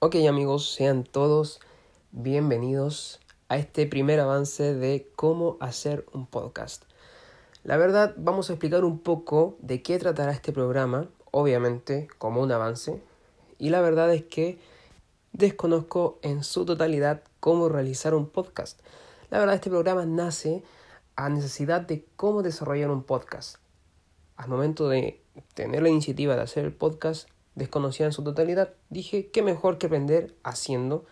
Ok amigos, sean todos bienvenidos a este primer avance de cómo hacer un podcast. La verdad, vamos a explicar un poco de qué tratará este programa, obviamente como un avance, y la verdad es que desconozco en su totalidad cómo realizar un podcast. La verdad, este programa nace a necesidad de cómo desarrollar un podcast. Al momento de tener la iniciativa de hacer el podcast, desconocida en su totalidad, dije que mejor que aprender haciendo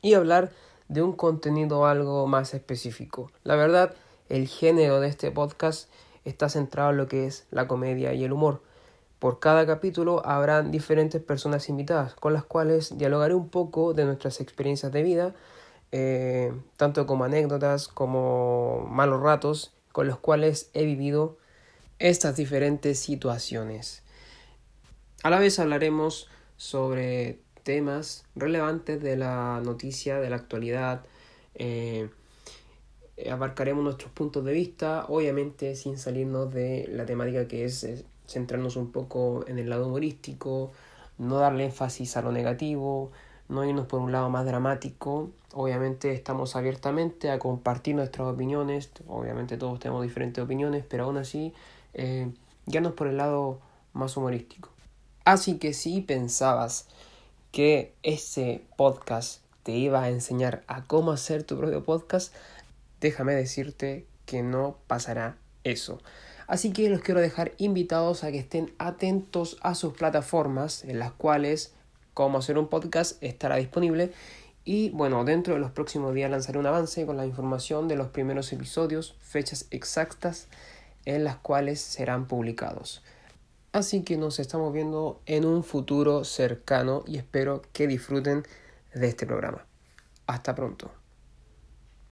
y hablar de un contenido algo más específico. La verdad, el género de este podcast está centrado en lo que es la comedia y el humor. Por cada capítulo habrán diferentes personas invitadas con las cuales dialogaré un poco de nuestras experiencias de vida, eh, tanto como anécdotas como malos ratos con los cuales he vivido estas diferentes situaciones. A la vez hablaremos sobre temas relevantes de la noticia, de la actualidad. Eh, abarcaremos nuestros puntos de vista, obviamente sin salirnos de la temática que es, centrarnos un poco en el lado humorístico, no darle énfasis a lo negativo, no irnos por un lado más dramático. Obviamente estamos abiertamente a compartir nuestras opiniones, obviamente todos tenemos diferentes opiniones, pero aún así eh, nos por el lado más humorístico. Así que si pensabas que ese podcast te iba a enseñar a cómo hacer tu propio podcast, déjame decirte que no pasará eso. Así que los quiero dejar invitados a que estén atentos a sus plataformas en las cuales cómo hacer un podcast estará disponible. Y bueno, dentro de los próximos días lanzaré un avance con la información de los primeros episodios, fechas exactas en las cuales serán publicados. Así que nos estamos viendo en un futuro cercano y espero que disfruten de este programa. Hasta pronto.